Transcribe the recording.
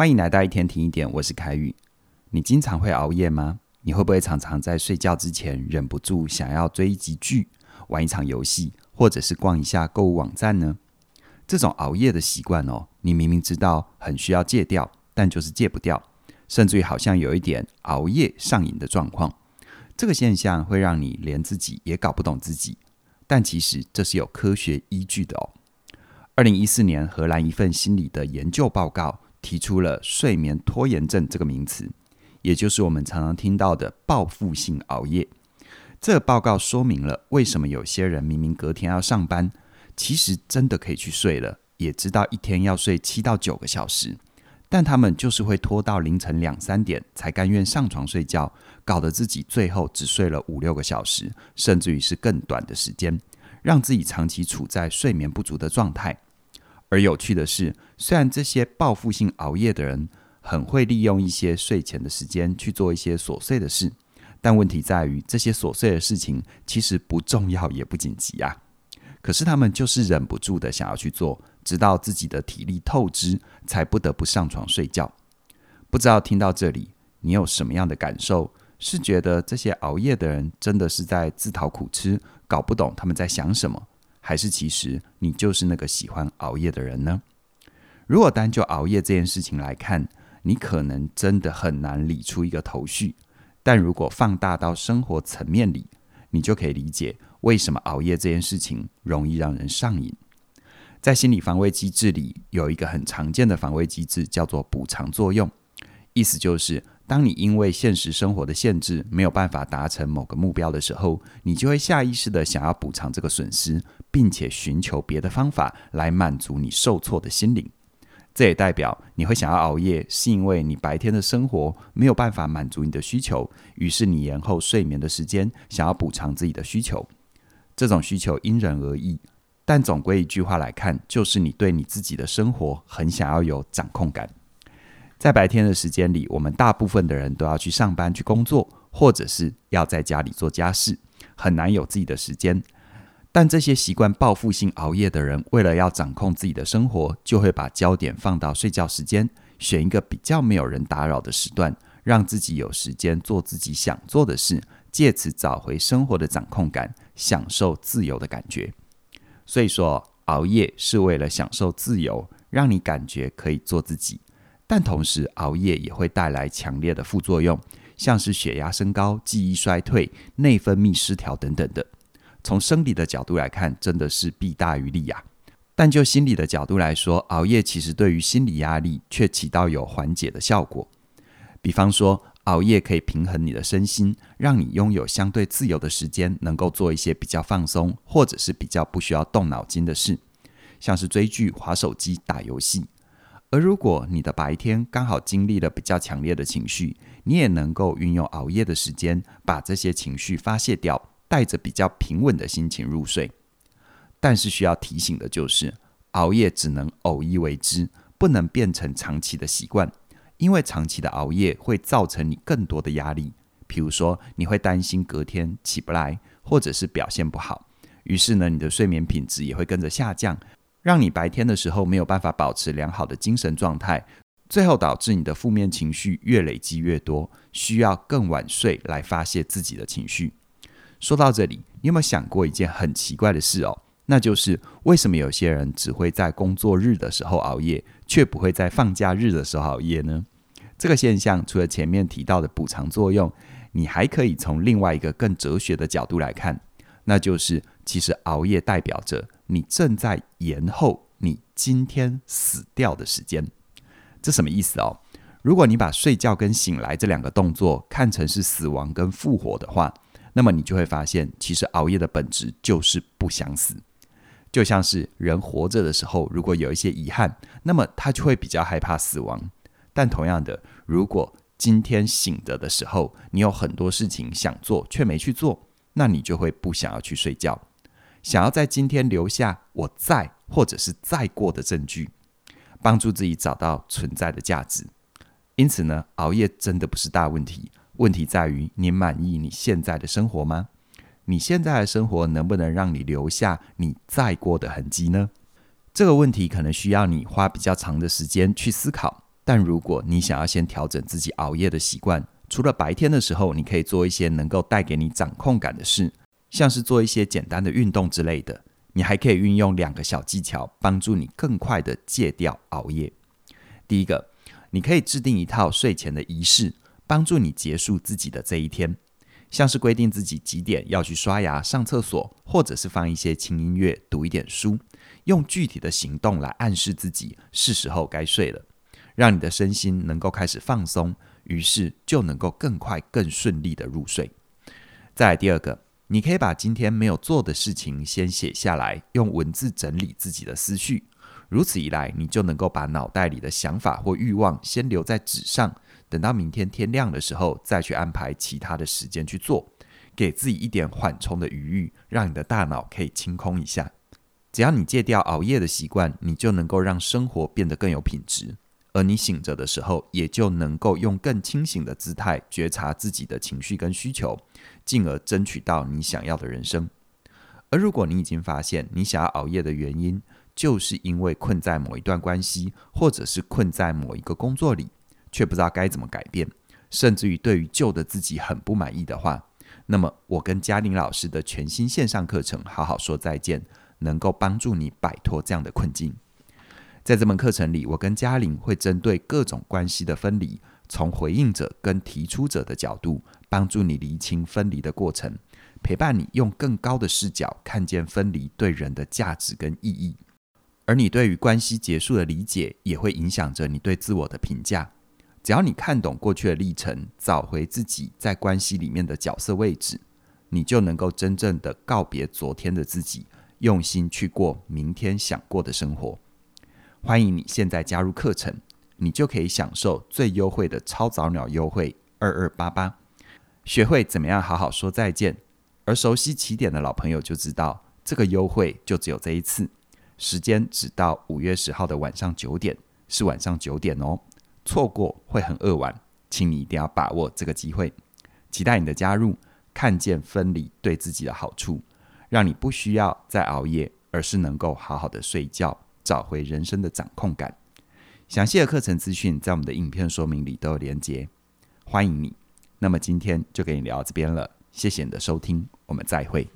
欢迎来到一天听一点，我是凯宇。你经常会熬夜吗？你会不会常常在睡觉之前忍不住想要追一集剧、玩一场游戏，或者是逛一下购物网站呢？这种熬夜的习惯哦，你明明知道很需要戒掉，但就是戒不掉，甚至于好像有一点熬夜上瘾的状况。这个现象会让你连自己也搞不懂自己，但其实这是有科学依据的哦。二零一四年，荷兰一份心理的研究报告。提出了睡眠拖延症这个名词，也就是我们常常听到的报复性熬夜。这个报告说明了为什么有些人明明隔天要上班，其实真的可以去睡了，也知道一天要睡七到九个小时，但他们就是会拖到凌晨两三点才甘愿上床睡觉，搞得自己最后只睡了五六个小时，甚至于是更短的时间，让自己长期处在睡眠不足的状态。而有趣的是，虽然这些报复性熬夜的人很会利用一些睡前的时间去做一些琐碎的事，但问题在于这些琐碎的事情其实不重要也不紧急啊。可是他们就是忍不住的想要去做，直到自己的体力透支，才不得不上床睡觉。不知道听到这里，你有什么样的感受？是觉得这些熬夜的人真的是在自讨苦吃，搞不懂他们在想什么？还是其实你就是那个喜欢熬夜的人呢？如果单就熬夜这件事情来看，你可能真的很难理出一个头绪。但如果放大到生活层面里，你就可以理解为什么熬夜这件事情容易让人上瘾。在心理防卫机制里，有一个很常见的防卫机制叫做补偿作用，意思就是。当你因为现实生活的限制没有办法达成某个目标的时候，你就会下意识的想要补偿这个损失，并且寻求别的方法来满足你受挫的心灵。这也代表你会想要熬夜，是因为你白天的生活没有办法满足你的需求，于是你延后睡眠的时间，想要补偿自己的需求。这种需求因人而异，但总归一句话来看，就是你对你自己的生活很想要有掌控感。在白天的时间里，我们大部分的人都要去上班、去工作，或者是要在家里做家事，很难有自己的时间。但这些习惯报复性熬夜的人，为了要掌控自己的生活，就会把焦点放到睡觉时间，选一个比较没有人打扰的时段，让自己有时间做自己想做的事，借此找回生活的掌控感，享受自由的感觉。所以说，熬夜是为了享受自由，让你感觉可以做自己。但同时，熬夜也会带来强烈的副作用，像是血压升高、记忆衰退、内分泌失调等等的。从生理的角度来看，真的是弊大于利呀。但就心理的角度来说，熬夜其实对于心理压力却起到有缓解的效果。比方说，熬夜可以平衡你的身心，让你拥有相对自由的时间，能够做一些比较放松，或者是比较不需要动脑筋的事，像是追剧、滑手机、打游戏。而如果你的白天刚好经历了比较强烈的情绪，你也能够运用熬夜的时间，把这些情绪发泄掉，带着比较平稳的心情入睡。但是需要提醒的就是，熬夜只能偶一为之，不能变成长期的习惯，因为长期的熬夜会造成你更多的压力。譬如说，你会担心隔天起不来，或者是表现不好，于是呢，你的睡眠品质也会跟着下降。让你白天的时候没有办法保持良好的精神状态，最后导致你的负面情绪越累积越多，需要更晚睡来发泄自己的情绪。说到这里，你有没有想过一件很奇怪的事哦？那就是为什么有些人只会在工作日的时候熬夜，却不会在放假日的时候熬夜呢？这个现象除了前面提到的补偿作用，你还可以从另外一个更哲学的角度来看，那就是其实熬夜代表着。你正在延后你今天死掉的时间，这什么意思哦？如果你把睡觉跟醒来这两个动作看成是死亡跟复活的话，那么你就会发现，其实熬夜的本质就是不想死。就像是人活着的时候，如果有一些遗憾，那么他就会比较害怕死亡。但同样的，如果今天醒着的时候，你有很多事情想做却没去做，那你就会不想要去睡觉。想要在今天留下我在或者是在过的证据，帮助自己找到存在的价值。因此呢，熬夜真的不是大问题。问题在于你满意你现在的生活吗？你现在的生活能不能让你留下你在过的痕迹呢？这个问题可能需要你花比较长的时间去思考。但如果你想要先调整自己熬夜的习惯，除了白天的时候，你可以做一些能够带给你掌控感的事，像是做一些简单的运动之类的。你还可以运用两个小技巧，帮助你更快地戒掉熬夜。第一个，你可以制定一套睡前的仪式，帮助你结束自己的这一天，像是规定自己几点要去刷牙、上厕所，或者是放一些轻音乐、读一点书，用具体的行动来暗示自己是时候该睡了。让你的身心能够开始放松，于是就能够更快、更顺利的入睡。再来第二个，你可以把今天没有做的事情先写下来，用文字整理自己的思绪。如此一来，你就能够把脑袋里的想法或欲望先留在纸上，等到明天天亮的时候再去安排其他的时间去做，给自己一点缓冲的余裕，让你的大脑可以清空一下。只要你戒掉熬夜的习惯，你就能够让生活变得更有品质。而你醒着的时候，也就能够用更清醒的姿态觉察自己的情绪跟需求，进而争取到你想要的人生。而如果你已经发现你想要熬夜的原因，就是因为困在某一段关系，或者是困在某一个工作里，却不知道该怎么改变，甚至于对于旧的自己很不满意的话，那么我跟嘉玲老师的全新线上课程《好好说再见》，能够帮助你摆脱这样的困境。在这门课程里，我跟嘉玲会针对各种关系的分离，从回应者跟提出者的角度，帮助你厘清分离的过程，陪伴你用更高的视角看见分离对人的价值跟意义。而你对于关系结束的理解，也会影响着你对自我的评价。只要你看懂过去的历程，找回自己在关系里面的角色位置，你就能够真正的告别昨天的自己，用心去过明天想过的生活。欢迎你现在加入课程，你就可以享受最优惠的超早鸟优惠二二八八，学会怎么样好好说再见。而熟悉起点的老朋友就知道，这个优惠就只有这一次，时间只到五月十号的晚上九点，是晚上九点哦，错过会很扼腕，请你一定要把握这个机会。期待你的加入，看见分离对自己的好处，让你不需要再熬夜，而是能够好好的睡觉。找回人生的掌控感。详细的课程资讯在我们的影片说明里都有连接，欢迎你。那么今天就给你聊到这边了，谢谢你的收听，我们再会。